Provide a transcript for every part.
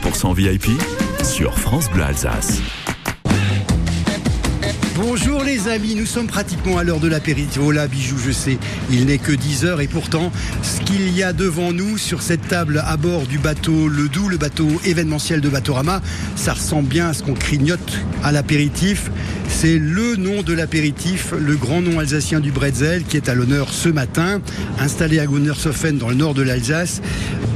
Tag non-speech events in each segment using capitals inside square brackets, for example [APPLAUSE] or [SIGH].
100% VIP sur France Bleu Alsace. Bonjour les amis, nous sommes pratiquement à l'heure de l'apéritif. Oh là, bijou, je sais, il n'est que 10 heures et pourtant, ce qu'il y a devant nous sur cette table à bord du bateau Le Doux, le bateau événementiel de Batorama, ça ressemble bien à ce qu'on crignote à l'apéritif. C'est le nom de l'apéritif, le grand nom alsacien du bretzel qui est à l'honneur ce matin. Installé à Gunnershofen dans le nord de l'Alsace,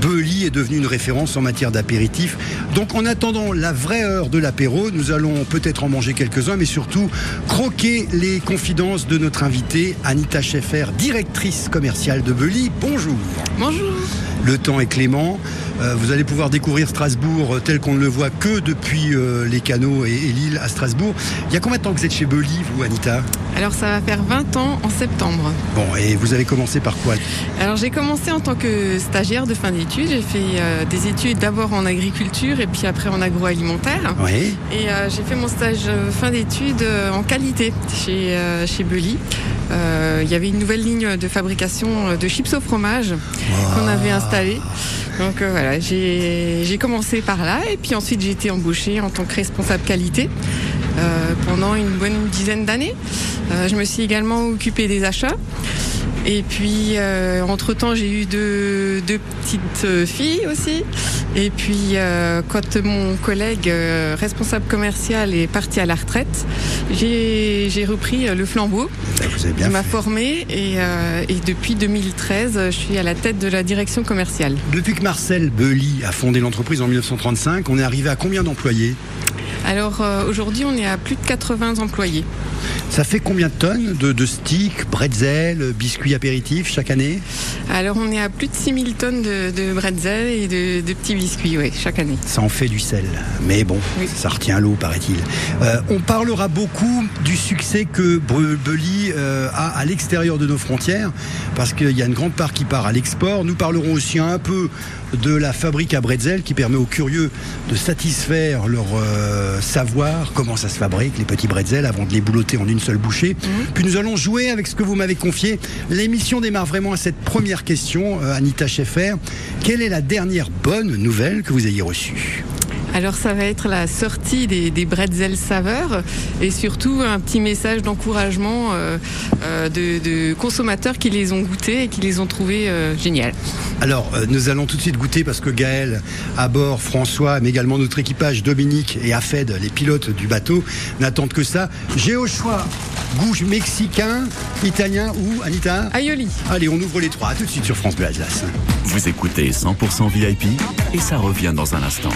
Belly est devenu une référence en matière d'apéritif. Donc en attendant la vraie heure de l'apéro, nous allons peut-être en manger quelques-uns, mais surtout croquer les confidences de notre invitée, Anita Scheffer, directrice commerciale de Belly. Bonjour. Bonjour. Le temps est clément. Euh, vous allez pouvoir découvrir Strasbourg tel qu'on ne le voit que depuis euh, les canaux et, et l'île à Strasbourg. Il y a combien de temps que vous êtes chez Belly, vous, Anita? Alors ça va faire 20 ans en septembre. Bon, et vous avez commencé par quoi? Alors j'ai commencé en tant que stagiaire de fin d'études. J'ai fait euh, des études d'abord en agriculture et puis après en agroalimentaire. Oui. Et euh, j'ai fait mon stage euh, fin d'études euh, en qualité chez, euh, chez Belly. Euh, Il y avait une nouvelle ligne de fabrication euh, de chips au fromage qu'on avait installée. Donc euh, voilà, j'ai commencé par là et puis ensuite j'ai été embauchée en tant que responsable qualité pendant une bonne dizaine d'années. Euh, je me suis également occupée des achats. Et puis, euh, entre-temps, j'ai eu deux, deux petites euh, filles aussi. Et puis, euh, quand mon collègue euh, responsable commercial est parti à la retraite, j'ai repris euh, le flambeau. Ben, Vous avez bien Il m'a formé et, euh, et depuis 2013, je suis à la tête de la direction commerciale. Depuis que Marcel Belly a fondé l'entreprise en 1935, on est arrivé à combien d'employés? Alors euh, aujourd'hui, on est à plus de 80 employés. Ça fait combien de tonnes de, de sticks, bretzels, biscuits apéritifs chaque année? Alors on est à plus de 6000 tonnes de, de bretzel et de, de petits biscuits ouais, chaque année. Ça en fait du sel. Mais bon, Oui. ça retient l'eau, paraît-il. Euh, on parlera beaucoup du succès que Belly euh, a à l'extérieur de nos frontières, parce qu'il y a une grande part qui part à l'export. Nous parlerons aussi un peu de la fabrique à bretzel qui permet aux curieux de satisfaire leur euh, savoir, comment ça se fabrique, les petits bretzels, avant de les boulotter en une seule bouchée. Puis nous allons jouer avec ce que vous m'avez confié. L'émission démarre vraiment à cette première question, euh, Anita Scheffer. Quelle est la dernière bonne nouvelle que vous ayez reçue? Alors ça va être la sortie des, des bretzels saveurs et surtout un petit message d'encouragement euh, euh, de, de consommateurs qui les ont goûtés et qui les ont trouvés euh, géniales. Alors, euh, nous allons tout de suite goûter parce que Gaël, à bord, François, mais également notre équipage, Dominique et Afed, les pilotes du bateau, n'attendent que ça. J'ai au choix goût mexicain, italien ou Anita Aioli. Allez, on ouvre les trois. À tout de suite sur France Bleu Alsace. Vous écoutez 100% VIP et ça revient dans un instant.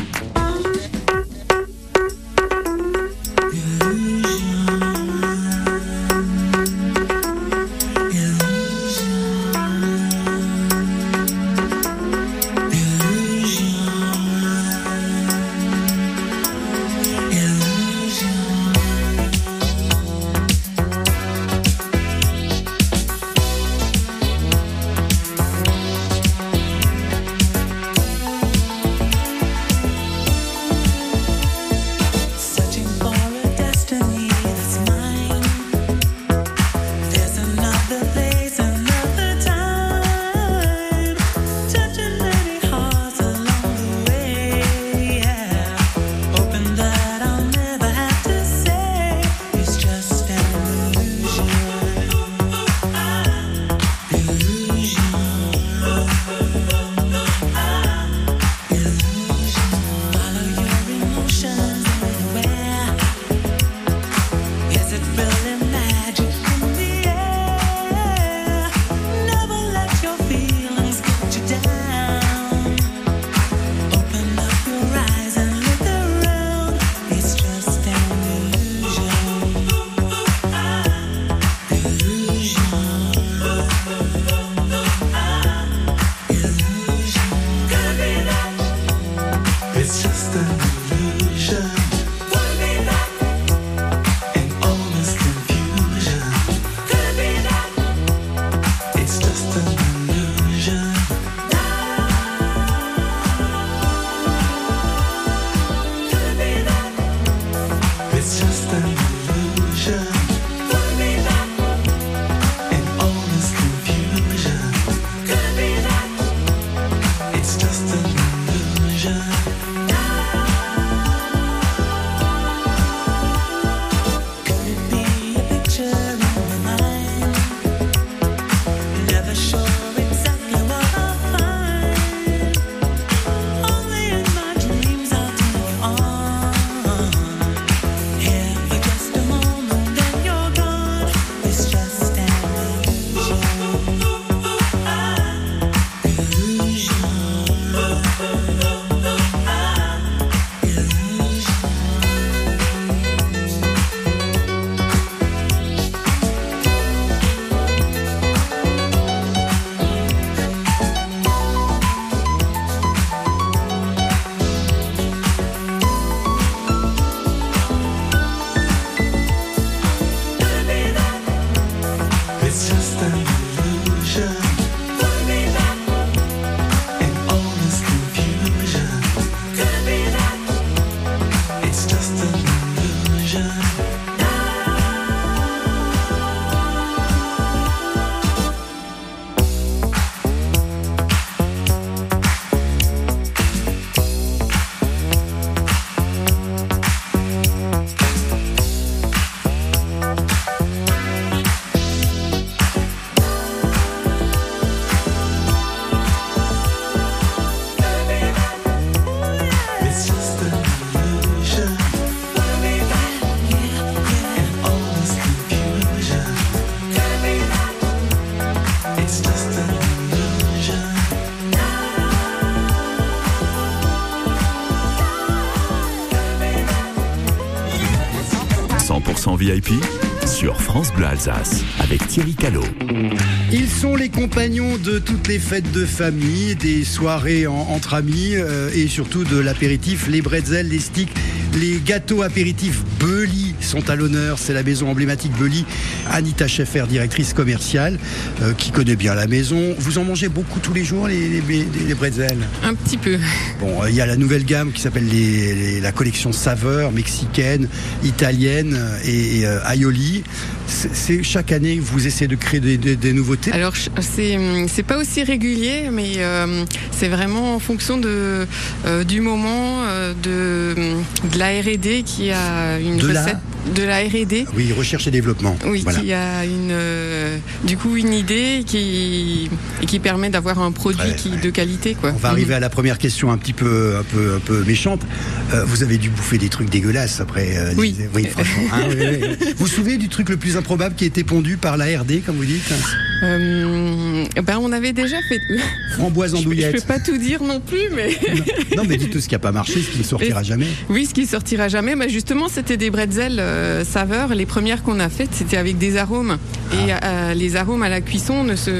Avec Thierry Callot. Ils sont les compagnons de toutes les fêtes de famille, des soirées entre amis euh, et surtout de l'apéritif, les bretzels, les sticks, les gâteaux apéritifs Belly sont à l'honneur. C'est la maison emblématique Belly. Anita Scheffer, directrice commerciale, euh, qui connaît bien la maison. Vous en mangez beaucoup tous les jours, les, les, bretzels? Un petit peu. Bon, euh, il y a la nouvelle gamme qui s'appelle la collection saveurs mexicaine, italienne et, aioli. C'est chaque année vous essayez de créer des, nouveautés? Alors c'est pas aussi régulier, mais euh, c'est vraiment en fonction de euh, du moment euh, de, de, la R&D qui a une recette de la R&D. Oui, recherche et développement. Oui, qui a une, euh, du coup une idée qui, et qui permet d'avoir un produit qui, de qualité. Quoi. On va arriver à la première question un petit peu, un peu, un peu méchante. Euh, vous avez dû bouffer des trucs dégueulasses après. Euh, oui. oui, franchement. [LAUGHS] Hein, vous vous souvenez du truc le plus improbable qui a été pondu par la R&D, comme vous dites? Ben, on avait déjà fait. Framboise andouillette. Je ne peux pas tout dire non plus, mais. non, mais dites tout ce qui n'a pas marché, ce qui ne [LAUGHS] sortira jamais. Oui, ce qui ne sortira jamais. Mais justement, c'était des bretzels saveurs. Les premières qu'on a faites, c'était avec des arômes. Et ah. euh, les arômes à la cuisson ne se,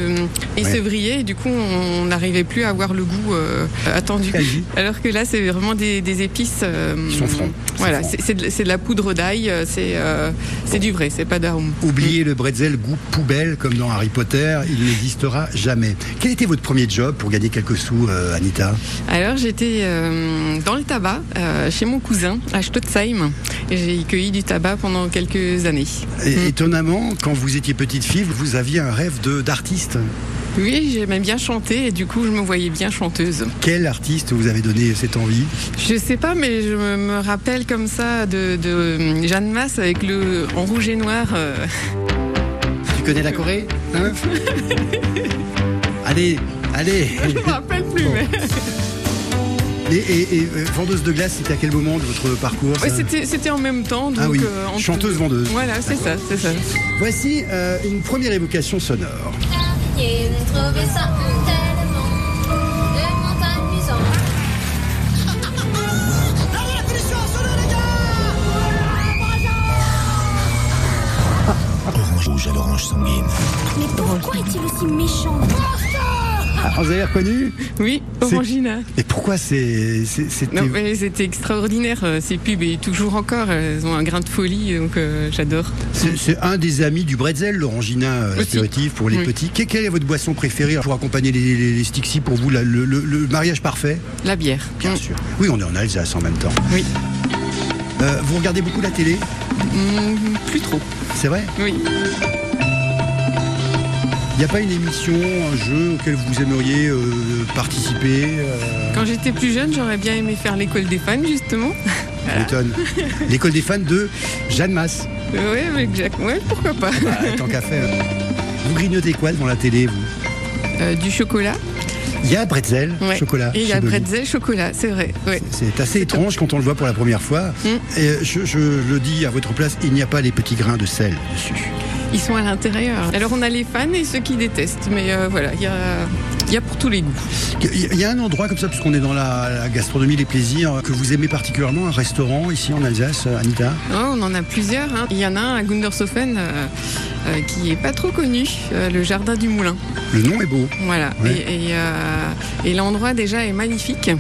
ils se brillaient. Et du coup, on n'arrivait plus à avoir le goût euh, attendu. Alors que là, c'est vraiment des, épices. Ils sont francs. Voilà, c'est de, la poudre d'ail. C'est du vrai, c'est pas d'arôme. Oubliez le bretzel goût poubelle comme dans Harry Potter. Il n'existera jamais. Quel était votre premier job pour gagner quelques sous, Anita? Alors, j'étais dans le tabac chez mon cousin à Stotzheim. J'ai cueilli du tabac pendant quelques années. Et, mm. Étonnamment, quand vous étiez petite fille, vous aviez un rêve d'artiste oui, j'aimais bien chanter et du coup je me voyais bien chanteuse. Quel artiste vous avez donné cette envie? Je sais pas, mais je me rappelle comme ça de, Jeanne Masse avec le en rouge et noir. Euh. Tu connais la Corée? Hein? [LAUGHS] Allez, allez. Je me rappelle plus. Mais... Et, euh, vendeuse de glace, c'était à quel moment de votre parcours C'était en même temps. Donc, ah oui, euh, chanteuse vendeuse. Voilà, c'est ça, c'est ça. Voici euh, une première évocation sonore. Orange rouge à l'orange sanguine. Mais pourquoi est-il aussi méchant? Ah, vous avez reconnu Oui, Orangina. Et pourquoi c'est c'était extraordinaire euh, ces pubs et toujours encore elles ont un grain de folie donc euh, j'adore. C'est un des amis du bretzel, l'Orangina euh, apéritif pour les petits. Quelle est votre boisson préférée? Pour accompagner les, les, Stixi pour vous le, mariage parfait La bière. Bien sûr. Oui, on est en Alsace en même temps. Oui. vous regardez beaucoup la télé? Mmh, Plus trop. C'est vrai? Oui. Il n'y a pas une émission, un jeu auquel vous aimeriez euh, participer euh Quand j'étais plus jeune, j'aurais bien aimé faire l'école des fans, justement. [LAUGHS] l'école des fans de Jeanne Masse. Oui, ouais, pourquoi pas. Bah, tant qu'à faire. Vous grignotez quoi devant la télé, vous? Euh, Du chocolat. Il y a bretzel, chocolat. il y a bretzel, chocolat, c'est vrai. C'est assez étrange quand on le voit pour la première fois. Mm. Et je, je, le dis à votre place, il n'y a pas les petits grains de sel dessus. Ils sont à l'intérieur. Alors on a les fans et ceux qui détestent, mais euh, voilà, il y a, y a, pour tous les goûts. Il y a un endroit comme ça, puisqu'on est dans la, gastronomie, les plaisirs, que vous aimez particulièrement, un restaurant ici en Alsace, Anita oh, On en a plusieurs. Hein. Il y en a un à Gundershofen euh, euh, qui est pas trop connu, le Jardin du Moulin. Le nom est beau. Voilà. Et, et l'endroit déjà est magnifique.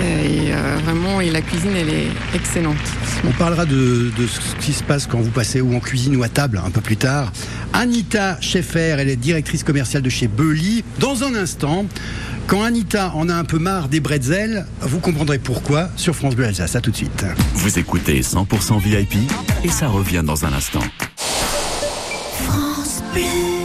Et euh, vraiment, et la cuisine, elle est excellente. On parlera de, ce qui se passe quand vous passez ou en cuisine ou à table un peu plus tard. Anita Scheffer, elle est directrice commerciale de chez Belly. Dans un instant, quand Anita en a un peu marre des bretzels, vous comprendrez pourquoi sur France Bleu Alsace. À tout de suite. Vous écoutez 100% VIP et ça revient dans un instant. France Bleu.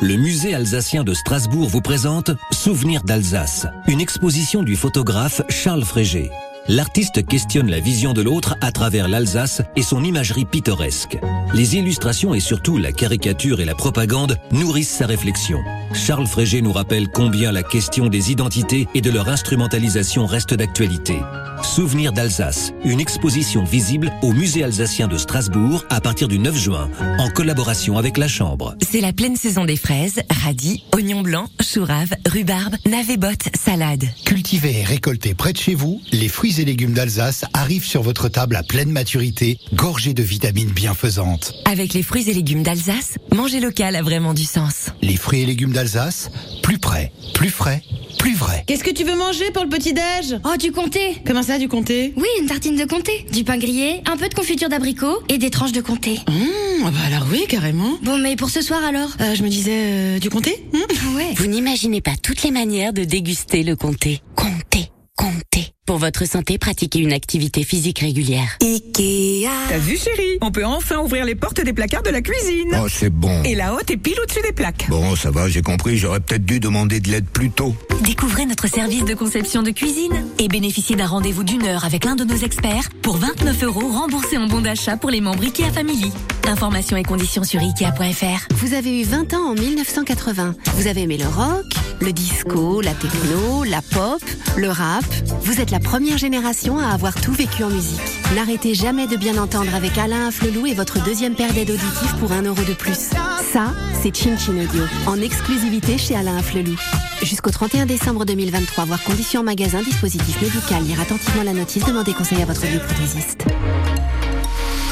Le musée alsacien de Strasbourg vous présente Souvenirs d'Alsace, une exposition du photographe Charles Frégé. L'artiste questionne la vision de l'autre à travers l'Alsace et son imagerie pittoresque. Les illustrations et surtout la caricature et la propagande nourrissent sa réflexion. Charles Frégé nous rappelle combien la question des identités et de leur instrumentalisation reste d'actualité. Souvenirs d'Alsace, une exposition visible au musée alsacien de Strasbourg à partir du 9 juin, en collaboration avec la Chambre. C'est la pleine saison des fraises, radis, oignons blancs, choux rhubarbe, navets bottes, salade. Cultivez et récoltez près de chez vous, les fruits fruits et légumes d'Alsace arrivent sur votre table à pleine maturité, gorgés de vitamines bienfaisantes. Avec les fruits et légumes d'Alsace, manger local a vraiment du sens. Les fruits et légumes d'Alsace, plus près, plus frais, plus vrai. Qu'est-ce que tu veux manger pour le petit-déj Oh, du comté Comment ça, du comté? Oui, une tartine de comté, du pain grillé, un peu de confiture d'abricot et des tranches de comté. Mmh, bah alors oui, carrément. Bon, mais pour ce soir alors? Euh, Je me disais euh, du comté? Mmh Ouais. Vous n'imaginez pas toutes les manières de déguster le comté. Comté, comté. Pour votre santé, pratiquez une activité physique régulière. Ikea. T'as vu chérie? On peut enfin ouvrir les portes des placards de la cuisine. Oh, c'est bon. Et la haute est pile au-dessus des plaques. Bon, ça va, j'ai compris, j'aurais peut-être dû demander de l'aide plus tôt. Découvrez notre service de conception de cuisine et bénéficiez d'un rendez-vous d'une heure avec l'un de nos experts pour 29 euros remboursés en bon d'achat pour les membres Ikea Family. Informations et conditions sur Ikea.fr. Vous avez eu 20 ans en 1980. Vous avez aimé le rock, le disco, la techno, la pop, le rap. Vous êtes la première génération à avoir tout vécu en musique. N'arrêtez jamais de bien entendre avec Alain Flelou et votre deuxième paire d'aides auditives pour un euro de plus. Ça, c'est Chin Chin Audio, en exclusivité chez Alain Flelou. Jusqu'au 31 décembre 2023, voir conditions magasin, dispositif médical, lire attentivement la notice, demandez conseil à votre bioprothésiste.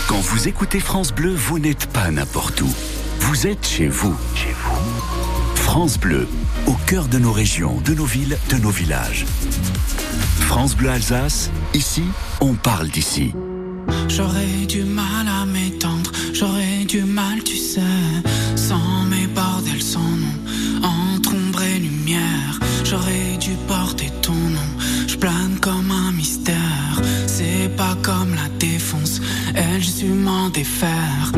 Quand vous écoutez France Bleu, vous n'êtes pas n'importe où. Vous êtes chez vous. Chez vous. France Bleu, au cœur de nos régions, de nos villes, de nos villages. France Bleu Alsace, ici, on parle d'ici. J'aurais du mal à m'étendre, j'aurais du mal, tu sais, sans mes bordels, sans nom, entre ombre et lumière. J'aurais dû porter ton nom, je plane comme un mystère. C'est pas comme la défonce, elle, je suis m'en défaire.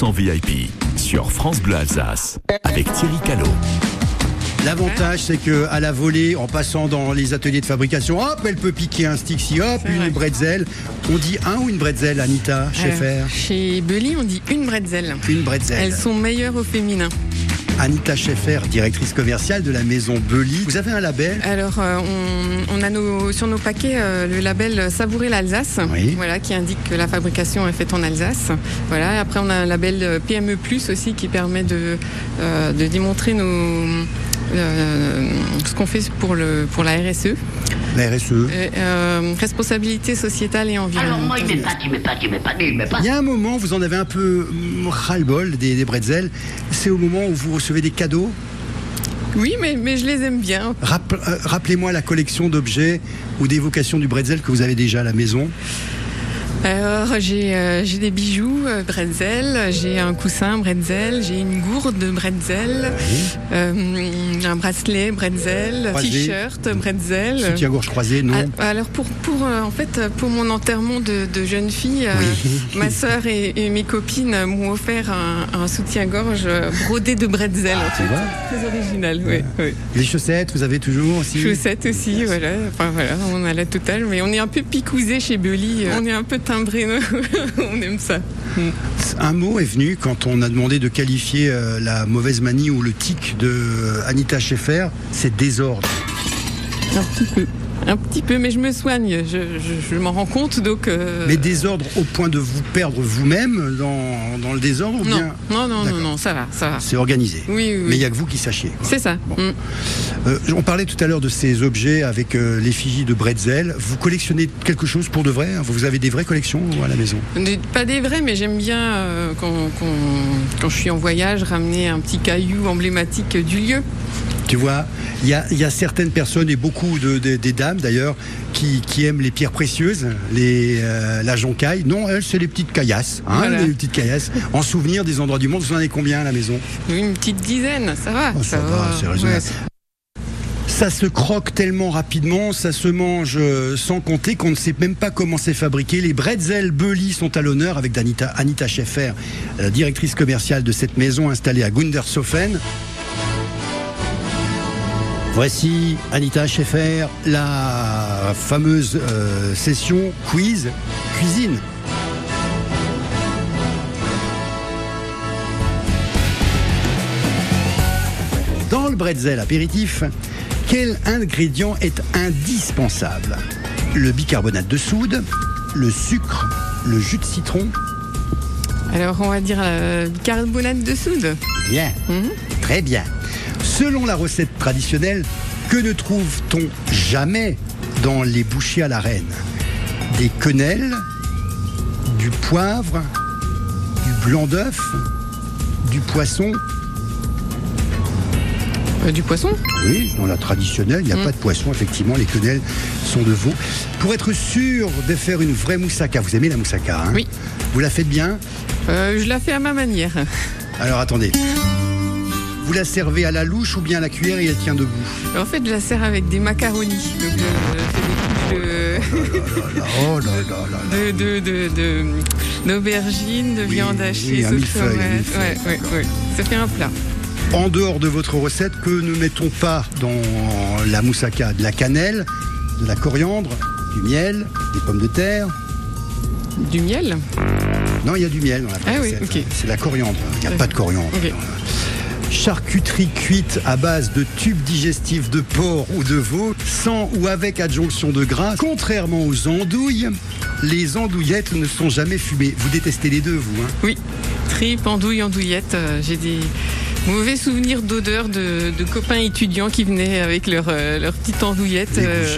100% VIP sur France Bleu Alsace avec Thierry Callot. L'avantage, c'est que à la volée, en passant dans les ateliers de fabrication, hop, elle peut piquer un stick si hop, une vrai. bretzel. On dit un ou une bretzel, Anita, Schaeffer Alors, Chez Belly, on dit une bretzel. Une bretzel. Elles sont meilleures au féminin. Anita Schaeffer, directrice commerciale de la maison Belly. Vous avez un label Alors, euh, on, on a nos, sur nos paquets euh, le label Savourer l'Alsace, Oui. voilà, qui indique que la fabrication est faite en Alsace. Voilà. Et Après, on a un label euh, PME aussi qui permet de, euh, de démontrer nos, ce qu'on fait pour, le, pour la RSE. La RSE. Euh, euh, responsabilité sociétale et environnementale. Il y a un moment, vous en avez un peu mm, ras-le-bol des, des bretzels. C'est au moment où vous recevez des cadeaux. Oui, mais, mais je les aime bien. Euh, Rappelez-moi la collection d'objets ou d'évocations du bretzel que vous avez déjà à la maison. Alors, j'ai euh, j'ai des bijoux euh, bretzel, j'ai un coussin bretzel, j'ai une gourde bretzel, euh, un bracelet bretzel, Croisé. t-shirt bretzel. Soutien-gorge croisé, non Ah, Alors pour pour euh, en fait pour mon enterrement de, de jeune fille, euh, ma sœur et, et mes copines m'ont offert un, un soutien-gorge euh, brodé de bretzel. en fait. Très original, oui. oui. Les chaussettes, vous avez toujours aussi Chaussettes aussi, voilà. Enfin voilà, on a la totale, mais on est un peu picousé chez Belly. On est un peu timbré, [LAUGHS] on aime ça. Un mot est venu quand on a demandé de qualifier euh, la mauvaise manie ou le tic de euh, Anita Schaeffer, c'est désordre. Un petit peu. Un petit peu, mais je me soigne. Je, je- je m'en rends compte, donc. euh, Mais désordre au point de vous perdre vous-même dans, dans le désordre ou non, bien non, non, non, ça va, ça va. C'est organisé. Oui, oui, oui. Mais il n'y a que vous qui sachiez. C'est ça. Mm. Euh, on parlait tout à l'heure de ces objets avec euh, l'effigie de Bretzel. Vous collectionnez quelque chose pour de vrai? Vous avez des vraies collections à la maison? Pas des vrais, mais j'aime bien quand, quand- quand je suis en voyage ramener un petit caillou emblématique du lieu. Tu vois, il y a, il y a certaines personnes et beaucoup de, de- des dames d'ailleurs qui, qui aiment les pierres précieuses, les, euh, la joncaille. Non, elles, c'est les petites caillasses. hein, Voilà. les petites caillasses. En souvenir des endroits du monde, vous en avez combien à la maison? Une petite dizaine, ça va. Oh, ça va, c'est raisonnable. Ouais, Ça se croque tellement rapidement, ça se mange euh, sans compter qu'on ne sait même pas comment c'est fabriqué. Les bretzels Belly sont à l'honneur avec Anita, Anita Schaeffer, la directrice commerciale de cette maison installée à Gundershofen. Voici Anita Schaeffer, la fameuse euh, session quiz cuisine. Dans le bretzel apéritif, quel ingrédient est indispensable? Le bicarbonate de soude, le sucre, le jus de citron Alors on va dire euh, bicarbonate de soude. Bien, très bien. Selon la recette traditionnelle, que ne trouve-t-on jamais dans les bouchées à la reine? Des quenelles, du poivre, du blanc d'œuf, du poisson? Euh, du poisson? Oui, dans la traditionnelle, il n'y a Mm. pas de poisson, effectivement, les quenelles sont de veau. Pour être sûr de faire une vraie moussaka, vous aimez la moussaka hein? Oui. Vous la faites bien? Euh, Je la fais à ma manière. Alors attendez. Vous la servez à la louche ou bien à la cuillère et elle tient debout En fait, je la sers avec des macaronis. Donc, je, fais des couches Oh là là là. de, de, de, de- d'aubergines, de, viande hachée, oui, Ouais, ouais, ouais. Ça fait un plat. En dehors de votre recette, que ne mettons pas dans la moussaka De la cannelle, de la coriandre, du miel, des pommes de terre Du miel Non, il y a du miel dans la Ah oui, ok. C'est la coriandre. Il n'y a pas de coriandre. Ok. Charcuterie cuite à base de tubes digestifs de porc ou de veau, sans ou avec adjonction de gras. Contrairement aux andouilles, les andouillettes ne sont jamais fumées. Vous détestez les deux, vous hein? Oui. Tripes, andouille, andouillette. euh, J'ai des mauvais souvenirs d'odeur de, de copains étudiants qui venaient avec leur, euh, leur petite andouillette. Euh,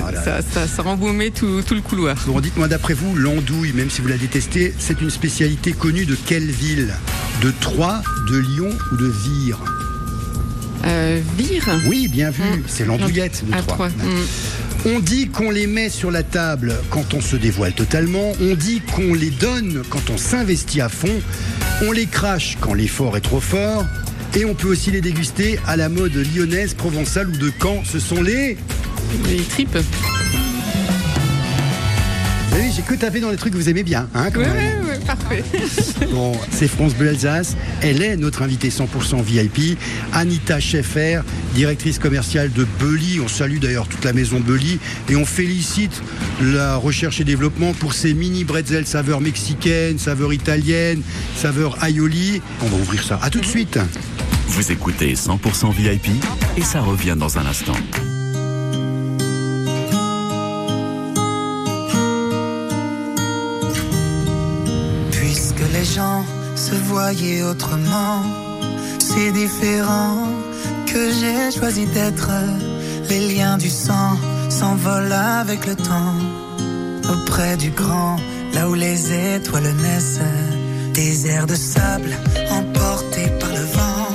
voilà. ça, ça, ça rembaumait tout, tout le couloir. Bon, dites-moi, d'après vous, l'andouille, même si vous la détestez, c'est une spécialité connue de quelle ville? De Troyes, de Lyon ou de Vire Euh, vire Oui, bien vu, Mm. c'est l'andouillette de Troyes. Mm. On dit qu'on les met sur la table quand on se dévoile totalement, on dit qu'on les donne quand on s'investit à fond, on les crache quand l'effort est trop fort, et on peut aussi les déguster à la mode lyonnaise, provençale ou de Caen. Ce sont les... Les tripes. Vous savez, j'ai que tapé dans les trucs que vous aimez bien, hein, quand Ouais, même. Parfait. Bon, c'est France Bleu Alsace. Elle est notre invitée 100% VIP. Anita Schaeffer, directrice commerciale de Belly. On salue d'ailleurs toute la maison Belly. Et on félicite la recherche et développement pour ces mini bretzels saveur mexicaine, saveur italienne, saveur aioli. On va ouvrir ça. À tout de suite. Vous écoutez 100% VIP et ça revient dans un instant. Gens se voyaient autrement, c'est différent que j'ai choisi d'être. Les liens du sang s'envolent avec le temps. Auprès du grand, là où les étoiles naissent. Des airs de sable emportés par le vent.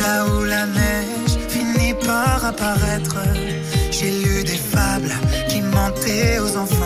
Là où la neige finit par apparaître. J'ai lu des fables qui mentaient aux enfants.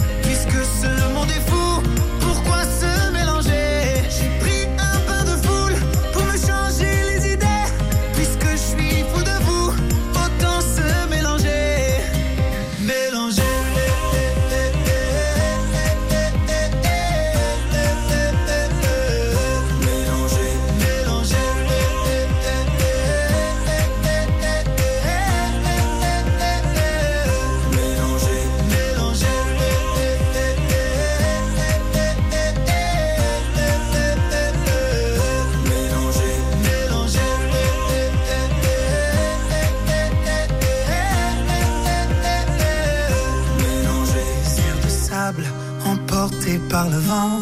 Par le vent.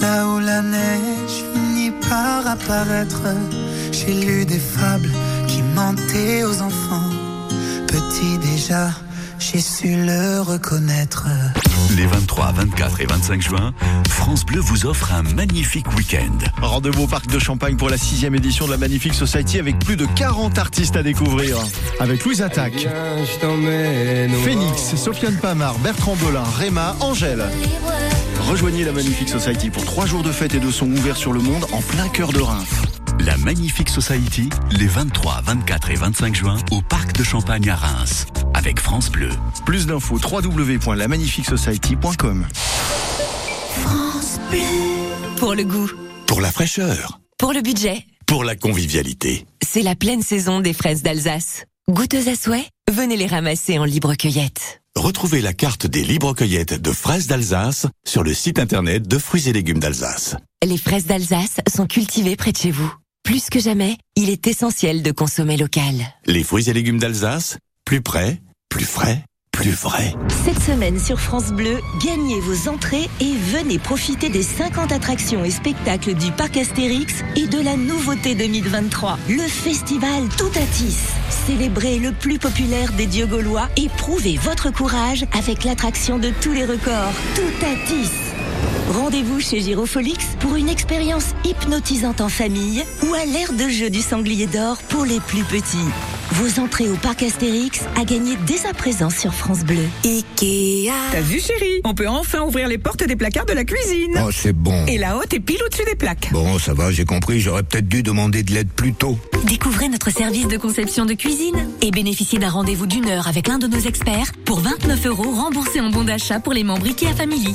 Là où la neige finit par apparaître, j'ai lu des fables qui mentaient aux enfants. Petit déjà, j'ai su le reconnaître. Les 23, 24 et 25 juin, France Bleu vous offre un magnifique week-end. Rendez-vous au Parc de Champagne pour la sixième édition de la Magnifique Society avec plus de 40 artistes à découvrir. Avec Louise Attaque, Phoenix, Sofiane Pamar, Bertrand Belin, Réma, Angèle. Rejoignez la Magnifique Society pour trois jours de fête et de son ouverts sur le monde en plein cœur de Reims. La Magnifique Society, les 23, 24 et 25 juin, au Parc de Champagne à Reims, avec France Bleu. Plus d'infos www.lamagnifiquesociety.com. France Bleu. Pour le goût, Pour la fraîcheur, pour le budget, pour la convivialité. c'est la pleine saison des fraises d'Alsace. Goûteuses à souhait, venez les ramasser en libre cueillette. Retrouvez la carte des libres cueillettes de fraises d'Alsace sur le site internet de fruits et légumes d'Alsace. Les fraises d'Alsace sont cultivées près de chez vous. Plus que jamais, il est essentiel de consommer local. Les fruits et légumes d'Alsace, plus près, plus frais, plus vrai. Cette semaine sur France Bleu, gagnez vos entrées et venez profiter des 50 attractions et spectacles du parc Astérix et de la nouveauté 2023, le festival Toutatis. Célébrez le plus populaire des dieux gaulois et prouvez votre courage avec l'attraction de tous les records, Toutatis. Rendez-vous chez Girofolix pour une expérience hypnotisante en famille ou à l'ère de jeu du sanglier d'or pour les plus petits. Vos entrées au parc Astérix à gagner dès à présent sur France Bleu. Ikea. T'as vu chérie? On peut enfin ouvrir les portes des placards de la cuisine. Oh, c'est bon. Et la haute est pile au-dessus des plaques. Bon, ça va, j'ai compris, j'aurais peut-être dû demander de l'aide plus tôt. Découvrez notre service de conception de cuisine et bénéficiez d'un rendez-vous d'une heure avec l'un de nos experts pour 29 euros remboursés en bon d'achat pour les membres IKEA Family.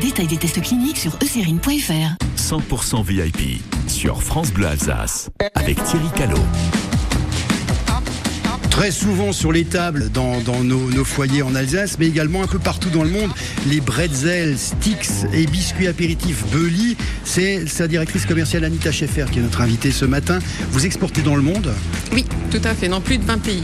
Détail des tests cliniques sur eucérine.fr. 100% VIP sur France Bleu Alsace avec Thierry Callot. Très souvent sur les tables dans, dans nos, nos foyers en Alsace, mais également un peu partout dans le monde. Les bretzels, sticks et biscuits apéritifs Belly, c'est sa directrice commerciale Anita Schaeffer qui est notre invitée ce matin. Vous exportez dans le monde Oui, tout à fait, dans plus de 20 pays.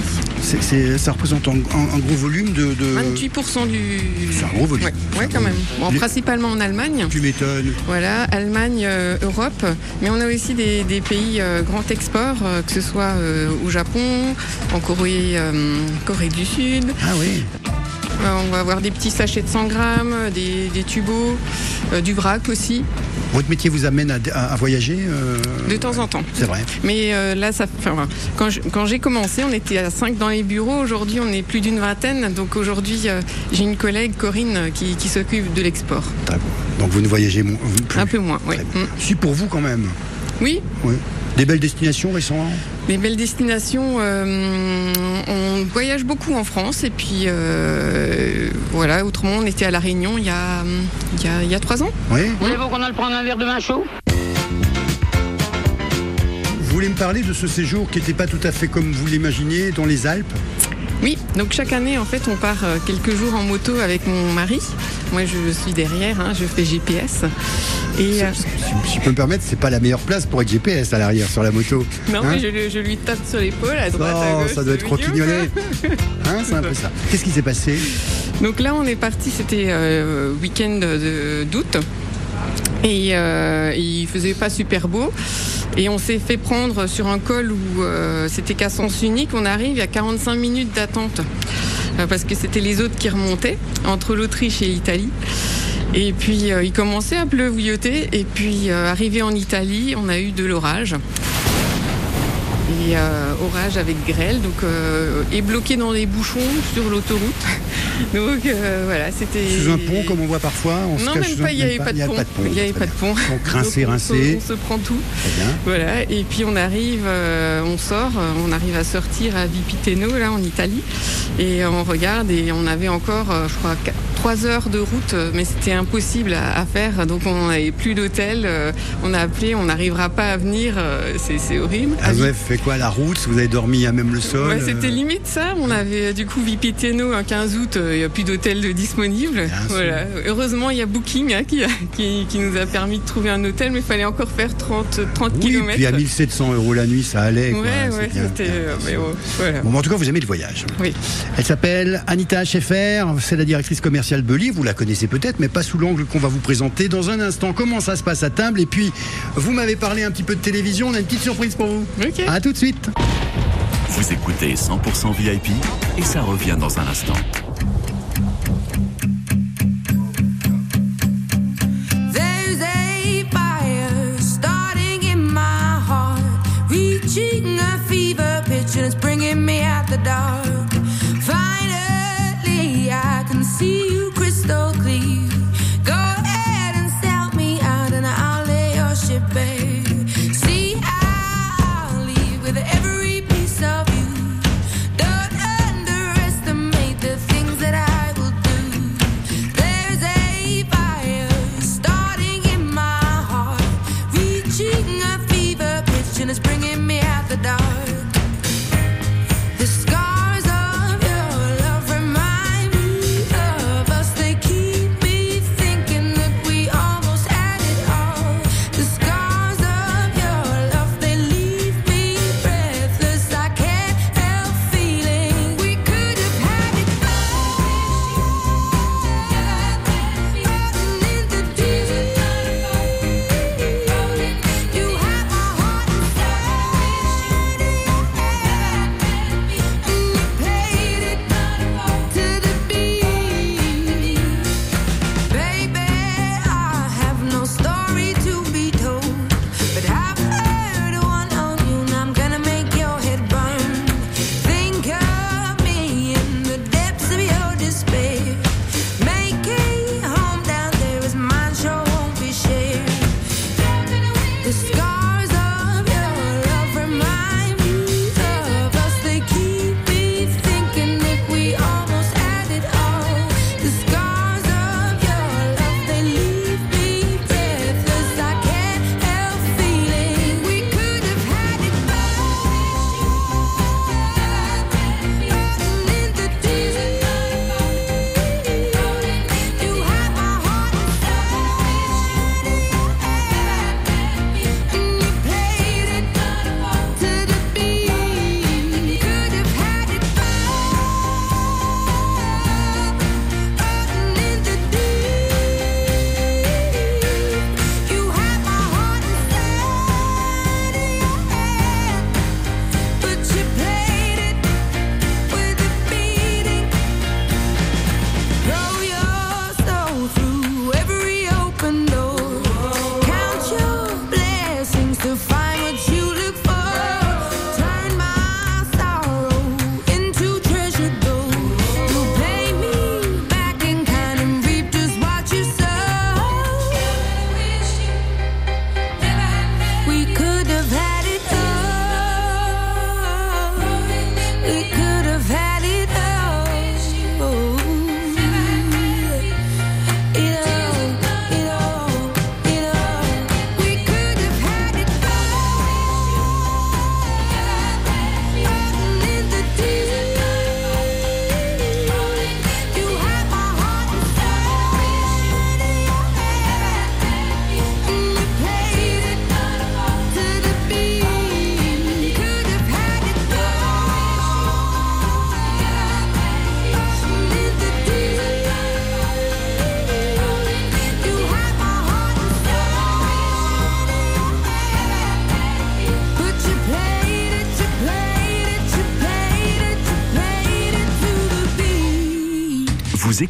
Ça représente un, un- un gros volume de. de- 28% du. C'est un gros volume. Ouais, ouais, quand même. Bon, principalement en Allemagne. Tu m'étonnes. Voilà, Allemagne, euh, Europe, mais on a aussi des, des pays euh, grand export, euh, que ce soit euh, au Japon, en Corée, euh, Corée du Sud. Ah oui. Euh, on va avoir des petits sachets de 100 grammes, des, des tubos, euh, du vrac aussi, Votre métier vous amène à, à- à voyager euh, de temps en temps. C'est vrai. Mais euh, là, ça, enfin, quand j'ai commencé, on était à 5 dans les bureaux. Aujourd'hui, on est plus d'une vingtaine. Donc aujourd'hui, euh, j'ai une collègue, Corinne, euh, qui, qui s'occupe de l'export. Donc vous ne voyagez plus? Un peu moins, oui. Si pour vous quand même? Oui, Oui. Des belles destinations récemment Les belles destinations, euh, on voyage beaucoup en France et puis euh, voilà, autrement on était à La Réunion il y a, il y a, il y a trois ans. Oui. Voulez-vous qu'on aille prendre un verre de vin chaud? Vous voulez me parler de ce séjour qui n'était pas tout à fait comme vous l'imaginiez dans les Alpes? Donc chaque année en fait on part euh, quelques jours en moto avec mon mari. Moi je suis derrière, hein, je fais GPS. Et, euh, Si, si je peux me permettre, c'est pas la meilleure place pour être GPS à l'arrière sur la moto. non Hein mais je, lui- je lui tape sur l'épaule à droite à Oh, gauche. ça doit être croquignolé. [LAUGHS] Hein, c'est un peu ça. Qu'est-ce qui s'est passé? Donc là, on est parti, c'était euh, week-end de- d'août. Et euh, il faisait pas super beau. Et on s'est fait prendre sur un col où euh, c'était qu'à sens unique. On arrive, a 45 minutes d'attente. Euh, parce que c'était les autres qui remontaient entre l'Autriche et l'Italie. Et puis euh, il commençait à pleuvioter. Et puis arrivé en Italie, on a eu de l'orage. Et orage avec grêle, donc et bloqué dans les bouchons sur l'autoroute. [LAUGHS] Donc euh, voilà, c'était. Sous un pont comme on voit parfois on se Non, cache même pas, il n'y avait pas de pont. Il n'y avait pas de pont. Donc rincé, Donc, on rincé. se- On se prend tout. Voilà, et puis on arrive, euh, on sort, euh, on arrive à sortir à Vipiteno, là en Italie, et on regarde et on avait encore, je crois, 3 heures de route, euh, mais c'était impossible à, à faire, donc on n'avait plus d'hôtel, euh, on a appelé, on n'arrivera pas à venir, euh, c'est horrible. Ah, vous avez fait quoi La route? Vous avez dormi à même le sol Ouais, c'était limite ça. On avait du coup Vipiteno un 15 août, il n'y a plus d'hôtel disponible. Voilà. Heureusement, il y a Booking hein, qui, a- qui, qui nous a permis de trouver un hôtel, mais il fallait encore faire 30, 30 Oui, km. puis à 1700 euros la nuit, ça allait. quoi, Ouais, ouais, bien. c'était. mais bon, voilà. Bon, mais en tout cas, vous aimez le voyage. Oui. Elle s'appelle Anita Schaeffer, c'est la directrice commerciale Vous la connaissez peut-être, mais pas sous l'angle qu'on va vous présenter dans un instant. Comment ça se passe à table Et puis, vous m'avez parlé un petit peu de télévision, on a une petite surprise pour vous. Ok. À tout de suite. Vous écoutez 100% VIP et ça revient dans un instant.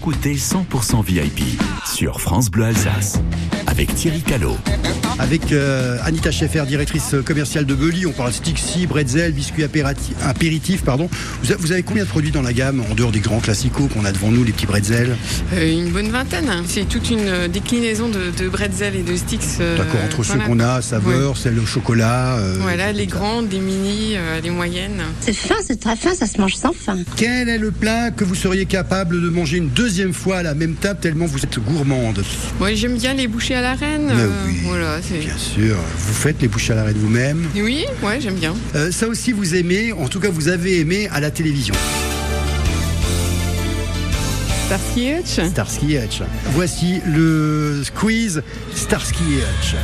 Écoutez 100% VIP sur France Bleu Alsace avec Thierry Callot. Avec euh, Anita Schaeffer, directrice commerciale de Belly, on parle Stixi, bretzel, biscuits apéritifs. Pardon. Vous, avez combien de produits dans la gamme, en dehors des grands classicaux qu'on a devant nous, les petits bretzels? Euh, une bonne vingtaine. C'est toute une euh, déclinaison de, de bretzel et de sticks. euh, D'accord, entre ceux qu'on a, saveur, celle au chocolat. euh, Voilà, les grandes, les mini, euh, les moyennes. C'est fin, c'est très fin, ça se mange sans faim. Quel est le plat que vous seriez capable de manger une deuxième fois à la même table tellement vous êtes gourmande? Moi, j'aime bien les bouchées à la reine. Euh, oui, voilà, Bien sûr, vous faites les bouches à l'arrêt de vous-même. Oui, ouais, j'aime bien. Euh, ça aussi vous aimez, en tout cas vous avez aimé à la télévision. Starsky Hutch. Starsky Hutch. Voici le quiz Starsky Hutch.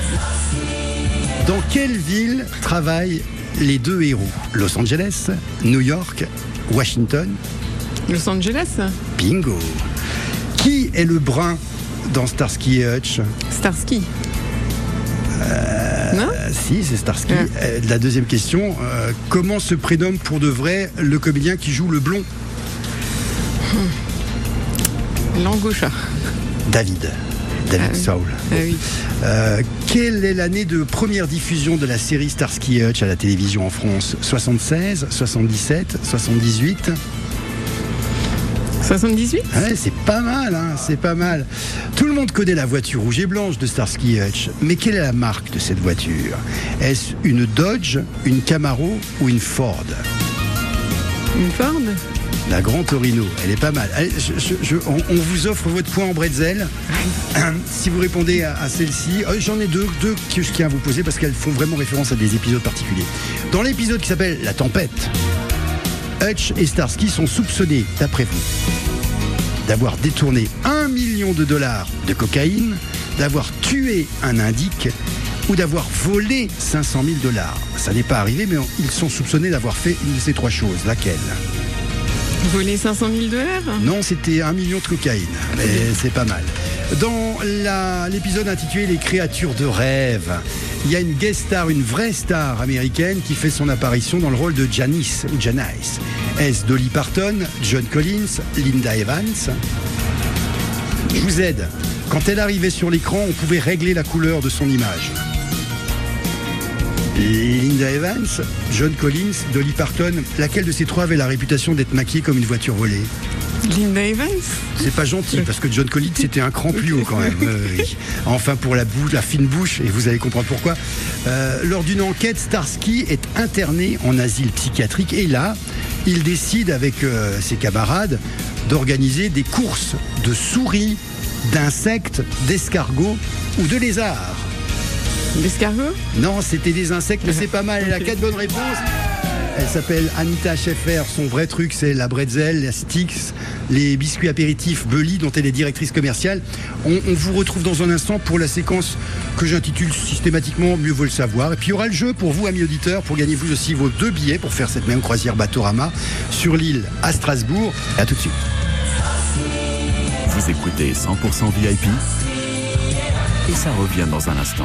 Dans quelle ville travaillent les deux héros? Los Angeles, New York, Washington? Los Angeles. Bingo. Qui est le brun dans Starsky Hutch? Starsky. Non Euh, Si, c'est Starsky. Euh, la deuxième question, euh, comment se prénomme pour de vrai le comédien qui joue le blond Langosha. David. David Ah. Saul. Ah oui. Euh, quelle est l'année de première diffusion de la série Starsky Hutch à la télévision en France? 76, 77, 78 78? Ouais, c'est pas mal, hein, c'est pas mal. Tout le monde connaît la voiture rouge et blanche de Starsky Hutch, mais quelle est la marque de cette voiture? Est-ce une Dodge, une Camaro ou une Ford? Une Ford? La Grand Torino, elle est pas mal. Allez, je- je- je- on, on vous offre votre point en bretzel. [LAUGHS] si vous répondez à, à celle-ci, euh, j'en ai deux, deux que je tiens à vous poser parce qu'elles font vraiment référence à des épisodes particuliers. Dans l'épisode qui s'appelle La Tempête, Hutch et Starsky sont soupçonnés, d'après vous, d'avoir détourné un million de dollars de cocaïne, d'avoir tué un indique ou d'avoir volé 500 000 dollars. Ça n'est pas arrivé, mais ils sont soupçonnés d'avoir fait une de ces trois choses. Laquelle? Voler 500 000 dollars? Non, c'était un million de cocaïne, mais c'est pas mal. Dans l'épisode intitulé Les créatures de rêve, il y a une guest star, une vraie star américaine qui fait son apparition dans le rôle de Janice ou Janice. Est-ce Dolly Parton, John Collins, Linda Evans Je vous aide. Quand elle arrivait sur l'écran, on pouvait régler la couleur de son image. Linda Evans, John Collins, Dolly Parton, laquelle de ces trois avait la réputation d'être maquillée comme une voiture volée? Linda Evans c'est pas gentil parce que John Collins c'était un cran plus haut quand même. [LAUGHS] Euh. Enfin pour la bouche, la fine bouche et vous allez comprendre pourquoi. Euh, lors d'une enquête, Starsky est interné en asile psychiatrique et là, il décide avec euh, ses camarades d'organiser des courses de souris, d'insectes, d'escargots ou de lézards. L'escargot Non, c'était des insectes, mais c'est pas mal. Elle a quatre bonnes réponses. Elle s'appelle Anita Schaeffer. Son vrai truc, c'est la bretzel, la sticks, les biscuits apéritifs Belly, dont elle est directrice commerciale. On, on vous retrouve dans un instant pour la séquence que j'intitule systématiquement Mieux vaut le savoir. Et puis il y aura le jeu pour vous, amis auditeurs, pour gagner vous aussi vos deux billets pour faire cette même croisière Batorama sur l'île à Strasbourg. À tout de suite. Vous écoutez 100% VIP et ça revient dans un instant.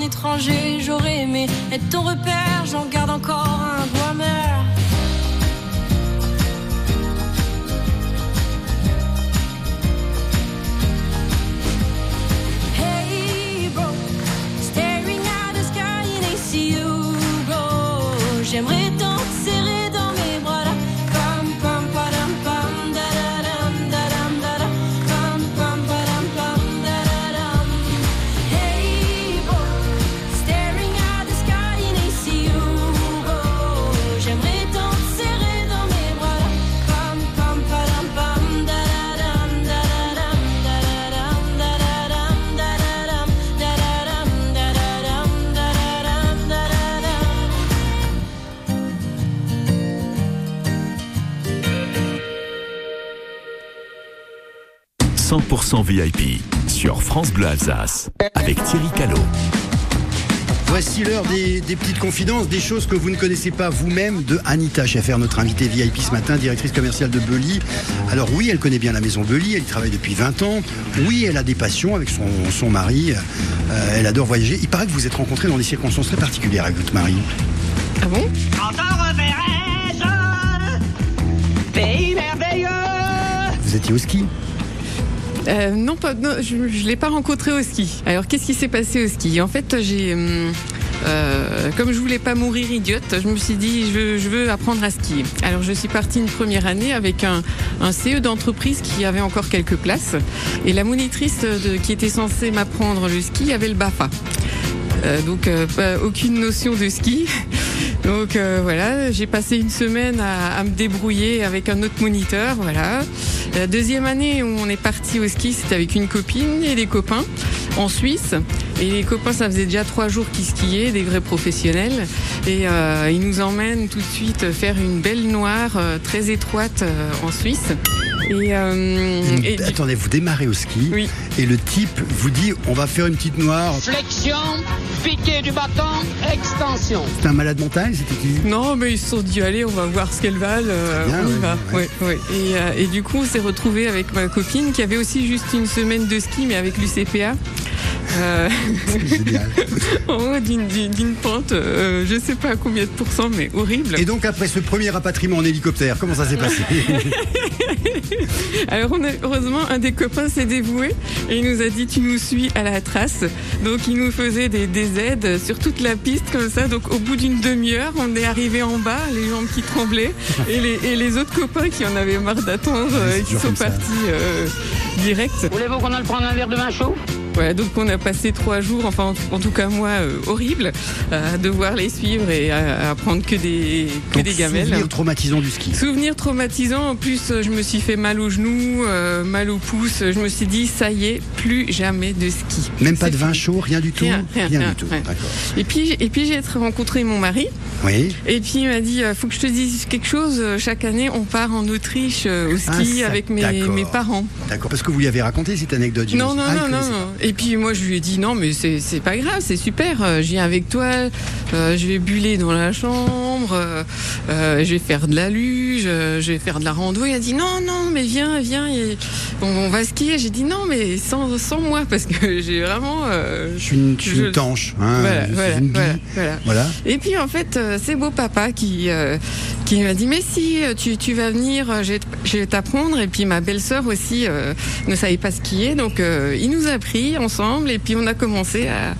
étranger, j'aurais aimé être ton repère, j'en garde encore un goût amer. 100% VIP sur France Bleu Alsace avec Thierry Callot. Voici l'heure des, des petites confidences, des choses que vous ne connaissez pas vous-même de Anita Schaffer, notre invitée VIP ce matin, directrice commerciale de Belly. Alors oui, elle connaît bien la maison Belly, elle y travaille depuis 20 ans. Oui, elle a des passions avec son, son mari, Euh, elle adore voyager. Il paraît que vous êtes rencontrés dans des circonstances très particulières avec votre mari. Ah bon? Pays merveilleux Vous étiez au ski? Euh, non, pas, non, je ne l'ai pas rencontré au ski. Alors, qu'est-ce qui s'est passé au ski? En fait, j'ai. hum, euh, comme je voulais pas mourir idiote, je me suis dit je veux, je veux apprendre à skier. Alors je suis partie une première année avec un, un CE d'entreprise qui avait encore quelques places et la monitrice de- qui était censée m'apprendre le ski avait le BAFA. Euh, donc euh, aucune notion de ski. Donc euh, voilà, j'ai passé une semaine à, à me débrouiller avec un autre moniteur. Voilà. La deuxième année où on est parti au ski, c'était avec une copine et des copains en Suisse. Et les copains, ça faisait déjà trois jours qu'ils skiaient, des vrais professionnels. Et euh, ils nous emmènent tout de suite faire une belle noire euh, très étroite euh, en Suisse. Et, euh, et Attendez, vous démarrez au ski et le type vous dit on va faire une petite noire. Flexion, piqué du bâton, extension. C'est un malade mental C'était qui? Non, mais ils se sont dit, allez, on va voir ce qu'elles valent. euh, Bien, on y ouais, va. Ouais, ouais. Et, euh, et du coup, on s'est retrouvé avec ma copine qui avait aussi juste une semaine de ski, mais avec l'UCPA. Euh, [LAUGHS] en haut d'une- pente, euh, je sais pas à combien de pourcents, mais horrible. Et donc après ce premier rapatriement en hélicoptère, comment ça s'est passé [LAUGHS] Alors on a- heureusement un des copains s'est dévoué et il nous a dit tu nous suis à la trace. Donc il nous faisait des, des aides sur toute la piste comme ça. Donc au bout d'une demi-heure on est arrivé en bas, les jambes qui tremblaient et les, et les autres copains qui en avaient marre d'attendre euh, et qui toujours sont partis euh, direct. Voulez-vous qu'on aille prendre un verre de vin chaud? Voilà, donc on a passé trois jours, enfin en, tout cas moi, euh, horrible, à devoir les suivre et à, à prendre que des, que Donc, des gamelles. Souvenir traumatisant du ski. Souvenir traumatisant, en plus euh, je me suis fait mal au genou, euh, mal au pouce, je me suis dit ça y est, plus jamais de ski. Même pas de vin chaud, rien du tout Rien, rien, rien, du tout. Et puis, et puis j'ai rencontré mon mari. Oui. Et puis il m'a dit, euh, faut que je te dise quelque chose. euh, Chaque année, on part en Autriche euh, au ski Ah, ça, avec mes, parents. D'accord, parce que vous lui avez raconté cette anecdote. Non, non, Ah, non, non. Et puis moi, je lui ai dit non, mais c'est c'est pas grave, c'est super. euh, Je viens avec toi, euh, je vais buller dans la chambre, euh, je vais faire de la luge, je vais faire de la rando. Il a dit non, non, mais viens, viens, et on, on va skier. J'ai dit non, mais sans, sans moi, parce que [LAUGHS] j'ai vraiment. euh, Je suis une, je suis une tanche. hein, voilà, je voilà, une voilà. Et puis en fait, c'est beau papa qui qui m'a dit mais si tu, tu vas venir, je vais t'apprendre. Et puis ma belle-sœur aussi ne savait pas skier, donc il nous a pris ensemble et puis on a commencé à,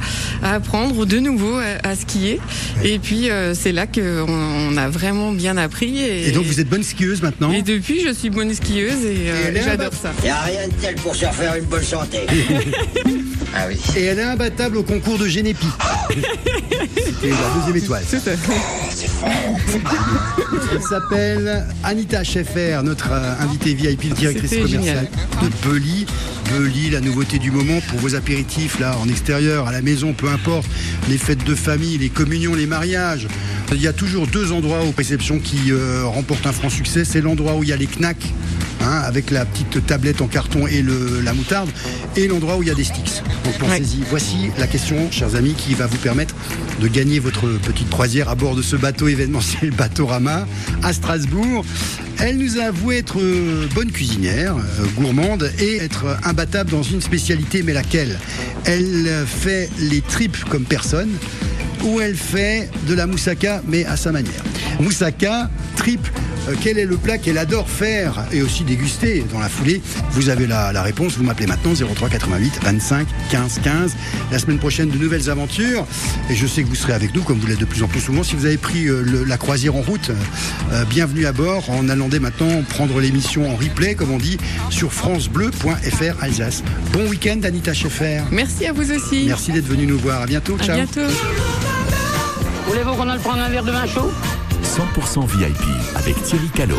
à apprendre de nouveau à, à skier. Et puis euh, c'est là qu'on on a vraiment bien appris. Et, Et donc vous êtes bonne skieuse maintenant et depuis, je suis bonne skieuse et, euh, j'adore ça. Y a rien de tel pour se refaire une bonne santé. [LAUGHS] ah oui. Et elle est imbattable au concours de Génépi. C'était la deuxième étoile. Elle s'appelle Anita Scheffer, notre euh, invitée VIP, directrice commerciale de Belly. Belly, la nouveauté du moment pour vos apéritifs là en extérieur, à la maison, peu importe, les fêtes de famille, les communions, les mariages. Il y a toujours deux endroits aux réceptions qui euh, remportent un franc succès. C'est l'endroit où il y a les knacks, hein, avec la petite tablette en carton et le, la moutarde, et l'endroit où il y a des sticks. Donc pensez-y. Voici la question, chers amis, qui va vous permettre de gagner votre petite croisière à bord de ce bateau événementiel Bateau-Rama à Strasbourg. Elle nous a avoué être euh, bonne cuisinière, euh, gourmande et être imbattable dans une spécialité, mais laquelle? Elle fait les tripes comme personne. Où elle fait de la moussaka, mais à sa manière. Moussaka, triple. euh, quel est le plat qu'elle adore faire et aussi déguster dans la foulée Vous avez la, la réponse, vous m'appelez maintenant 03 88 25 15 15. La semaine prochaine, de nouvelles aventures. Et je sais que vous serez avec nous, comme vous l'êtes de plus en plus souvent. Si vous avez pris euh, le- la croisière en route, euh, bienvenue à bord. En allant dès maintenant prendre l'émission en replay, comme on dit, sur francebleu.fr Alsace. Bon week-end, Anita Schaeffer. Merci à vous aussi. Merci d'être venu nous voir. À bientôt. À Ciao. bientôt. Voulez-vous qu'on aille prendre un verre de vin chaud 100% VIP avec Thierry Callot.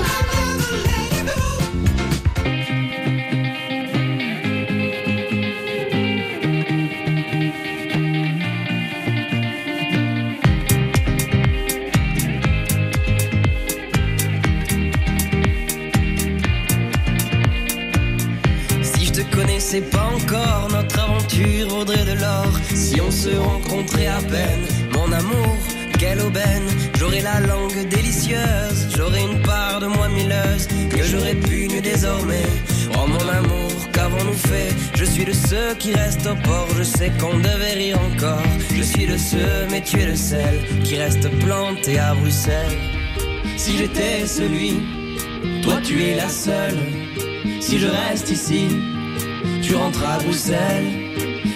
Si je te connaissais pas encore, notre aventure vaudrait de l'or. Si on se rencontrait à peine, mon amour, quelle aubaine. J'aurais la langue délicieuse, j'aurais une part de moi milleuse que j'aurais pu nu désormais. Oh mon amour, qu'avons-nous fait? Je suis de ceux qui restent au port, je sais qu'on devait rire encore. Je suis de ceux, mais tu es le seul qui reste planté à Bruxelles. Si j'étais celui, toi tu es la seule. Si je reste ici, tu rentres à Bruxelles.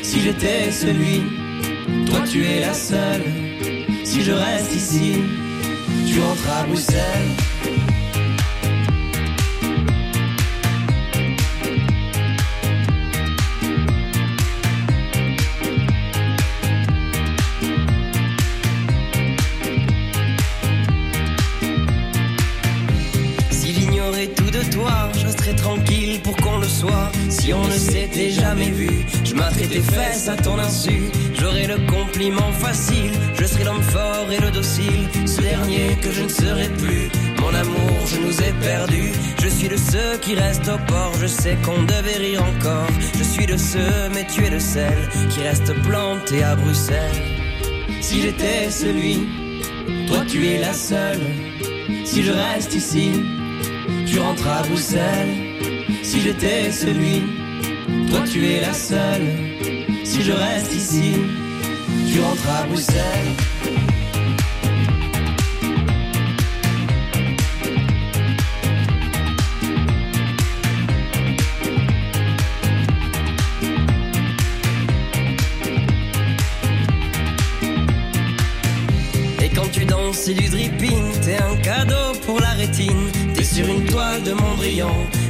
Si j'étais celui, toi tu es la seule. Si je reste ici, tu rentres à Bruxelles. Si j'ignorais tout de toi, je serais tranquille pour qu'on le soit. Si on ne s'était jamais vu, je m'atterais tes fesses à ton insu. J'aurais le compliment facile, je serais l'homme fort et le docile. Ce dernier que je ne serai plus. Mon amour, je nous ai perdus. Je suis de ceux qui restent au port, je sais qu'on devait rire encore. Je suis de ceux, mais tu es le seul qui reste planté à Bruxelles. Si j'étais celui, toi tu es la seule. Si je reste ici, tu rentres à Bruxelles. Si j'étais celui, toi tu es la seule. Si je reste ici, tu rentres à Bruxelles. Et quand tu danses, c'est du dripping, t'es un cadeau pour la rétine. T'es sur une toile de Mondrian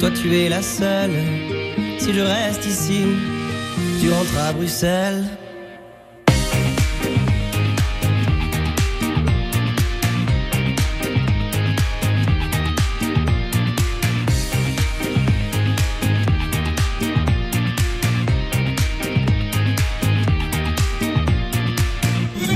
toi tu es la seule. Si je reste ici, tu rentres à Bruxelles.